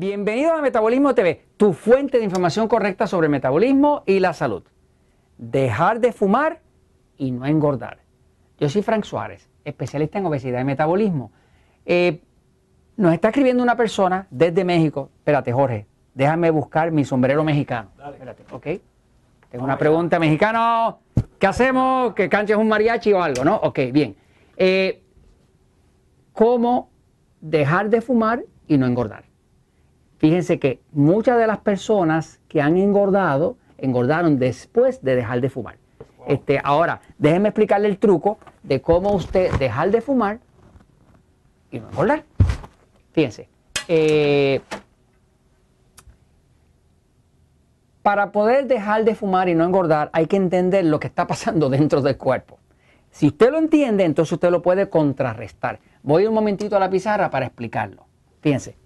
Bienvenidos a Metabolismo TV, tu fuente de información correcta sobre el metabolismo y la salud. Dejar de fumar y no engordar. Yo soy Frank Suárez, especialista en obesidad y metabolismo. Eh, nos está escribiendo una persona desde México. Espérate, Jorge, déjame buscar mi sombrero mexicano. Espérate, ¿ok? Tengo una pregunta mexicano. ¿Qué hacemos? ¿Que canches un mariachi o algo? ¿No? Ok, bien. Eh, ¿Cómo dejar de fumar y no engordar? Fíjense que muchas de las personas que han engordado, engordaron después de dejar de fumar. Este, ahora, déjenme explicarle el truco de cómo usted dejar de fumar y no engordar. Fíjense, eh, para poder dejar de fumar y no engordar hay que entender lo que está pasando dentro del cuerpo. Si usted lo entiende, entonces usted lo puede contrarrestar. Voy un momentito a la pizarra para explicarlo. Fíjense,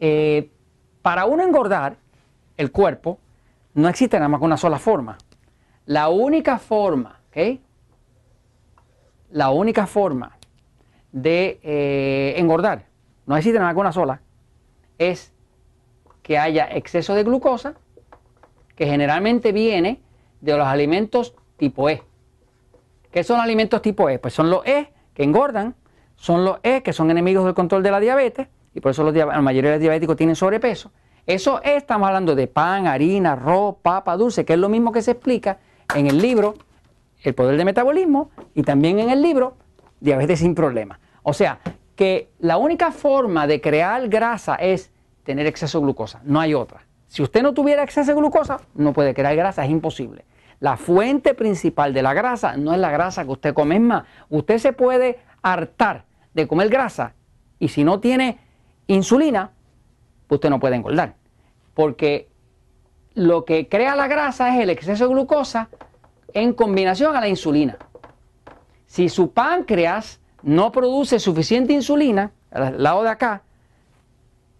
eh, para uno engordar el cuerpo, no existe nada más que una sola forma. La única forma, ¿ok? La única forma de eh, engordar, no existe nada más que una sola, es que haya exceso de glucosa, que generalmente viene de los alimentos tipo E. ¿Qué son alimentos tipo E? Pues son los E que engordan, son los E que son enemigos del control de la diabetes, y por eso los, la mayoría de los diabéticos tienen sobrepeso. Eso estamos hablando de pan, harina, arroz, papa, dulce, que es lo mismo que se explica en el libro El poder del metabolismo y también en el libro Diabetes sin problemas. O sea, que la única forma de crear grasa es tener exceso de glucosa, no hay otra. Si usted no tuviera exceso de glucosa, no puede crear grasa, es imposible. La fuente principal de la grasa no es la grasa que usted come, es más, usted se puede hartar de comer grasa y si no tiene insulina, usted no puede engordar. Porque lo que crea la grasa es el exceso de glucosa en combinación a la insulina. Si su páncreas no produce suficiente insulina, al lado de acá,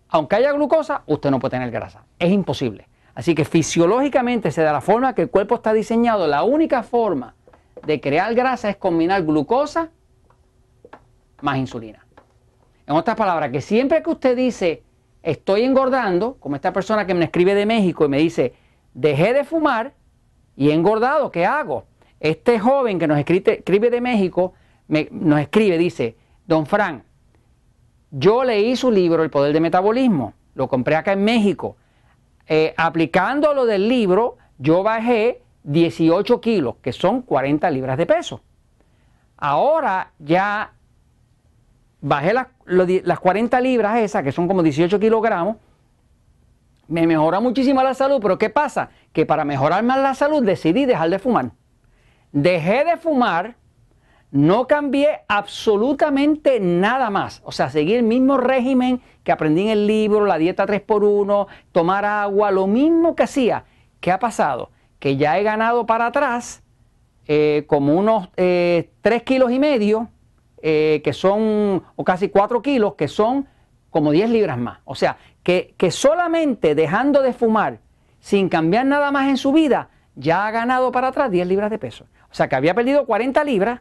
aunque haya glucosa, usted no puede tener grasa. Es imposible. Así que fisiológicamente, se da la forma que el cuerpo está diseñado, la única forma de crear grasa es combinar glucosa más insulina. En otras palabras, que siempre que usted dice estoy engordando, como esta persona que me escribe de México y me dice, dejé de fumar y he engordado, ¿qué hago? Este joven que nos escribe, de México nos escribe, dice, don Fran, yo leí su libro El Poder del Metabolismo, lo compré acá en México. Eh, aplicando lo del libro, yo bajé 18 kilos, que son 40 libras de peso. Ahora ya bajé las, las 40 libras esas, que son como 18 kilogramos, me mejora muchísimo la salud, pero ¿qué pasa? Que para mejorar más la salud decidí dejar de fumar. Dejé de fumar, no cambié absolutamente nada más. O sea, seguí el mismo régimen que aprendí en el libro, la dieta 3x1, tomar agua, lo mismo que hacía. ¿Qué ha pasado? Que ya he ganado para atrás eh, como unos eh, 3 kilos y medio eh, que son, o casi 4 kilos, que son como 10 libras más. O sea, que, que solamente dejando de fumar, sin cambiar nada más en su vida, ya ha ganado para atrás 10 libras de peso. O sea, que había perdido 40 libras,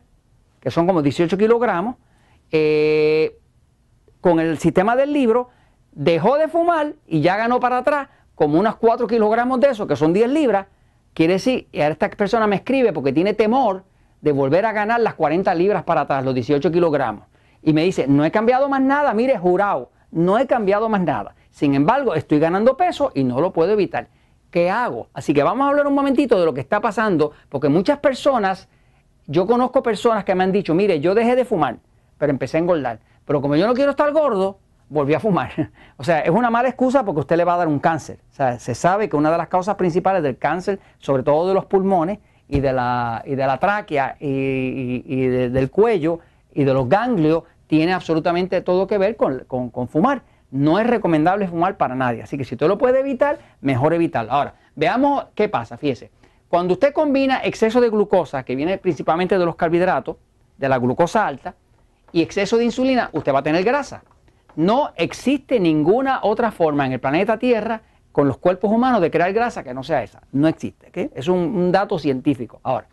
que son como 18 kilogramos, eh, con el sistema del libro, dejó de fumar y ya ganó para atrás como unos 4 kilogramos de eso, que son 10 libras. Quiere decir, y ahora esta persona me escribe porque tiene temor de volver a ganar las 40 libras para atrás, los 18 kilogramos. Y me dice, no he cambiado más nada, mire, jurado, no he cambiado más nada. Sin embargo, estoy ganando peso y no lo puedo evitar. ¿Qué hago? Así que vamos a hablar un momentito de lo que está pasando, porque muchas personas, yo conozco personas que me han dicho, mire, yo dejé de fumar, pero empecé a engordar. Pero como yo no quiero estar gordo, volví a fumar. O sea, es una mala excusa porque usted le va a dar un cáncer. O sea, se sabe que una de las causas principales del cáncer, sobre todo de los pulmones, y de la, y de la tráquea y, del cuello y de los ganglios tiene absolutamente todo que ver con, fumar. No es recomendable fumar para nadie. Así que si usted lo puede evitar, mejor evitarlo. Ahora, veamos qué pasa. Fíjese, cuando usted combina exceso de glucosa, que viene principalmente de los carbohidratos, de la glucosa alta, y exceso de insulina, usted va a tener grasa. No existe ninguna otra forma en el planeta Tierra con los cuerpos humanos de crear grasa que no sea esa. No existe. Es un, dato científico. Ahora,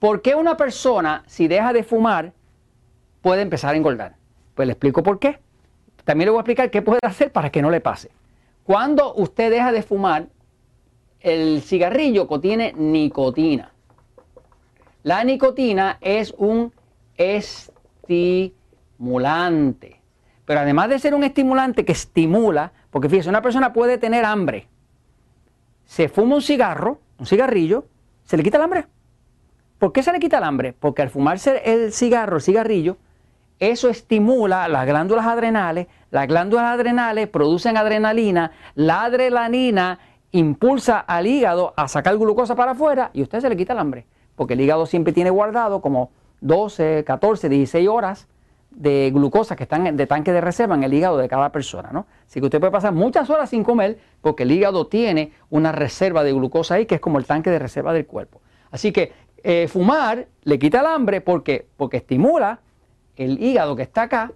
¿por qué una persona, si deja de fumar, puede empezar a engordar? Pues le explico por qué. también le voy a explicar qué puede hacer para que no le pase. Cuando usted deja de fumar, el cigarrillo contiene nicotina. La nicotina es un estimulante. Pero además de ser un estimulante que estimula, porque fíjese, una persona puede tener hambre, se fuma un cigarro, un cigarrillo, ¿se le quita el hambre? ¿Por qué se le quita el hambre? Porque al fumarse el cigarro, el cigarrillo, eso estimula las glándulas adrenales, las glándulas adrenales producen adrenalina, la adrenalina impulsa al hígado a sacar glucosa para afuera y usted se le quita el hambre, porque el hígado siempre tiene guardado como 12, 14, 16 horas de glucosa que están de tanque de reserva en el hígado de cada persona, ¿no? Así que usted puede pasar muchas horas sin comer porque el hígado tiene una reserva de glucosa ahí que es como el tanque de reserva del cuerpo. Así que eh, fumar le quita el hambre porque, porque estimula el hígado que está acá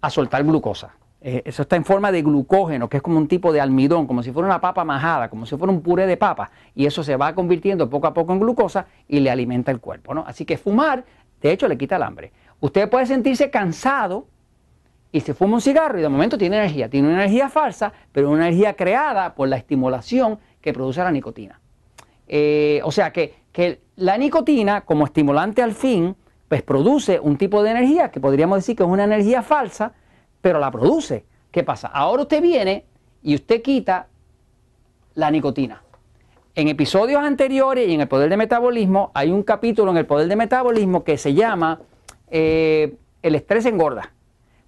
a soltar glucosa. Eh, eso está en forma de glucógeno, que es como un tipo de almidón, como si fuera una papa majada, como si fuera un puré de papa, y eso se va convirtiendo poco a poco en glucosa y le alimenta el cuerpo. ¿no? Así que fumar, de hecho, le quita el hambre. Usted puede sentirse cansado y se fuma un cigarro y de momento tiene energía. Tiene una energía falsa, pero una energía creada por la estimulación que produce la nicotina. Eh, o sea que, que la nicotina, como estimulante al fin, pues produce un tipo de energía que podríamos decir que es una energía falsa, pero la produce. ¿Qué pasa? Ahora usted viene y usted quita la nicotina. En episodios anteriores y en el poder de metabolismo hay un capítulo en el poder de metabolismo que se llama eh, el estrés engorda.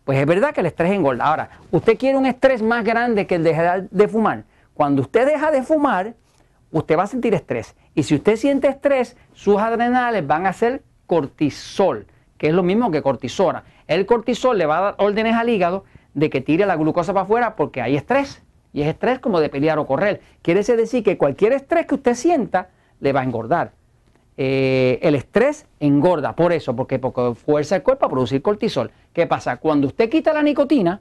Pues es verdad que el estrés engorda. Ahora, usted quiere un estrés más grande que el de dejar de fumar. Cuando usted deja de fumar, usted va a sentir estrés. Y si usted siente estrés, sus adrenales van a ser cortisol, que es lo mismo que cortisona. El cortisol le va a dar órdenes al hígado de que tire la glucosa para afuera porque hay estrés. Y es estrés como de pelear o correr. Quiere decir que cualquier estrés que usted sienta le va a engordar. Eh, el estrés engorda, por eso, porque, porque fuerza el cuerpo a producir cortisol. ¿Qué pasa? Cuando usted quita la nicotina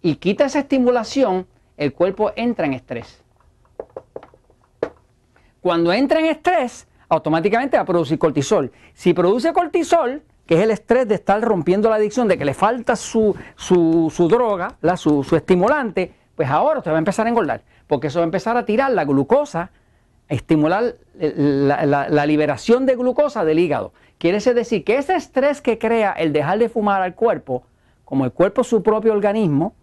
y quita esa estimulación, el cuerpo entra en estrés. Cuando entra en estrés, automáticamente va a producir cortisol. Si produce cortisol, que es el estrés de estar rompiendo la adicción, de que le falta su, droga, su, estimulante, pues ahora usted va a empezar a engordar, porque eso va a empezar a tirar la glucosa, estimular la, liberación de glucosa del hígado. Quiere decir que ese estrés que crea el dejar de fumar al cuerpo, como el cuerpo es su propio organismo,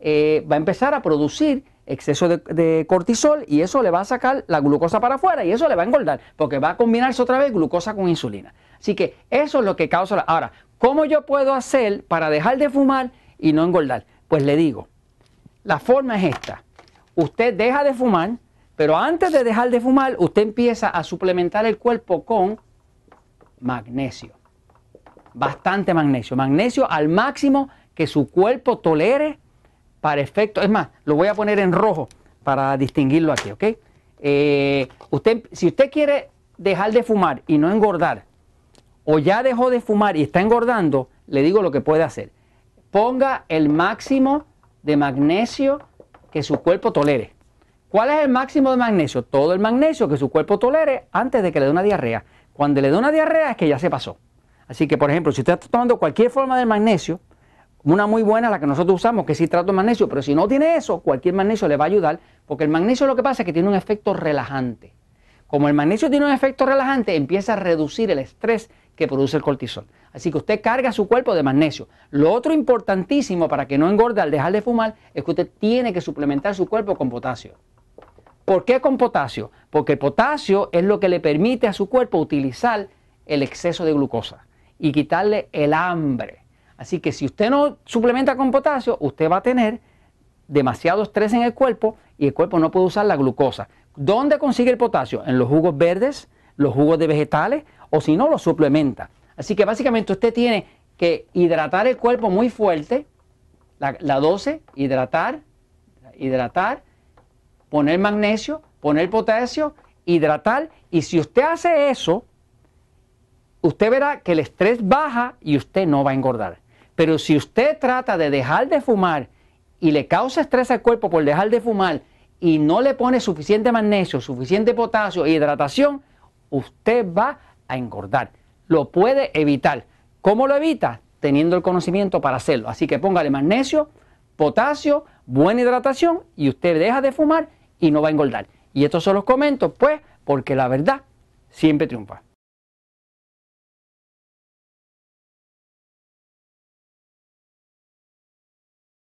eh, va a empezar a producir exceso de, cortisol y eso le va a sacar la glucosa para afuera y eso le va a engordar porque va a combinarse otra vez glucosa con insulina. Así que eso es lo que causa... La... Ahora, ¿cómo yo puedo hacer para dejar de fumar y no engordar? Pues le digo, la forma es esta. Usted deja de fumar, pero antes de dejar de fumar, usted empieza a suplementar el cuerpo con magnesio. Bastante magnesio. Magnesio al máximo que su cuerpo tolere para efecto, es más, lo voy a poner en rojo para distinguirlo aquí, ¿ok? Eh, usted, si usted quiere dejar de fumar y no engordar, o ya dejó de fumar y está engordando, le digo lo que puede hacer. Ponga el máximo de magnesio que su cuerpo tolere. ¿Cuál es el máximo de magnesio? Todo el magnesio que su cuerpo tolere antes de que le dé una diarrea. Cuando le dé una diarrea es que ya se pasó. Así que, por ejemplo, si usted está tomando cualquier forma de magnesio, una muy buena, la que nosotros usamos, que es citrato de magnesio, pero si no tiene eso, cualquier magnesio le va a ayudar, porque el magnesio lo que pasa es que tiene un efecto relajante. Como el magnesio tiene un efecto relajante, empieza a reducir el estrés que produce el cortisol. Así que usted carga su cuerpo de magnesio. Lo otro importantísimo para que no engorde al dejar de fumar es que usted tiene que suplementar su cuerpo con potasio. ¿Por qué con potasio? Porque el potasio es lo que le permite a su cuerpo utilizar el exceso de glucosa y quitarle el hambre. Así que si usted no suplementa con potasio, usted va a tener demasiado estrés en el cuerpo y el cuerpo no puede usar la glucosa. ¿Dónde consigue el potasio? En los jugos verdes, los jugos de vegetales o si no, lo suplementa. Así que básicamente usted tiene que hidratar el cuerpo muy fuerte, la, la 12, hidratar, hidratar, poner magnesio, poner potasio, hidratar y si usted hace eso, usted verá que el estrés baja y usted no va a engordar. Pero si usted trata de dejar de fumar y le causa estrés al cuerpo por dejar de fumar y no le pone suficiente magnesio, suficiente potasio e hidratación, usted va a engordar. Lo puede evitar. ¿Cómo lo evita? Teniendo el conocimiento para hacerlo. Así que póngale magnesio, potasio, buena hidratación y usted deja de fumar y no va a engordar. Y esto se los comento, pues, porque la verdad siempre triunfa.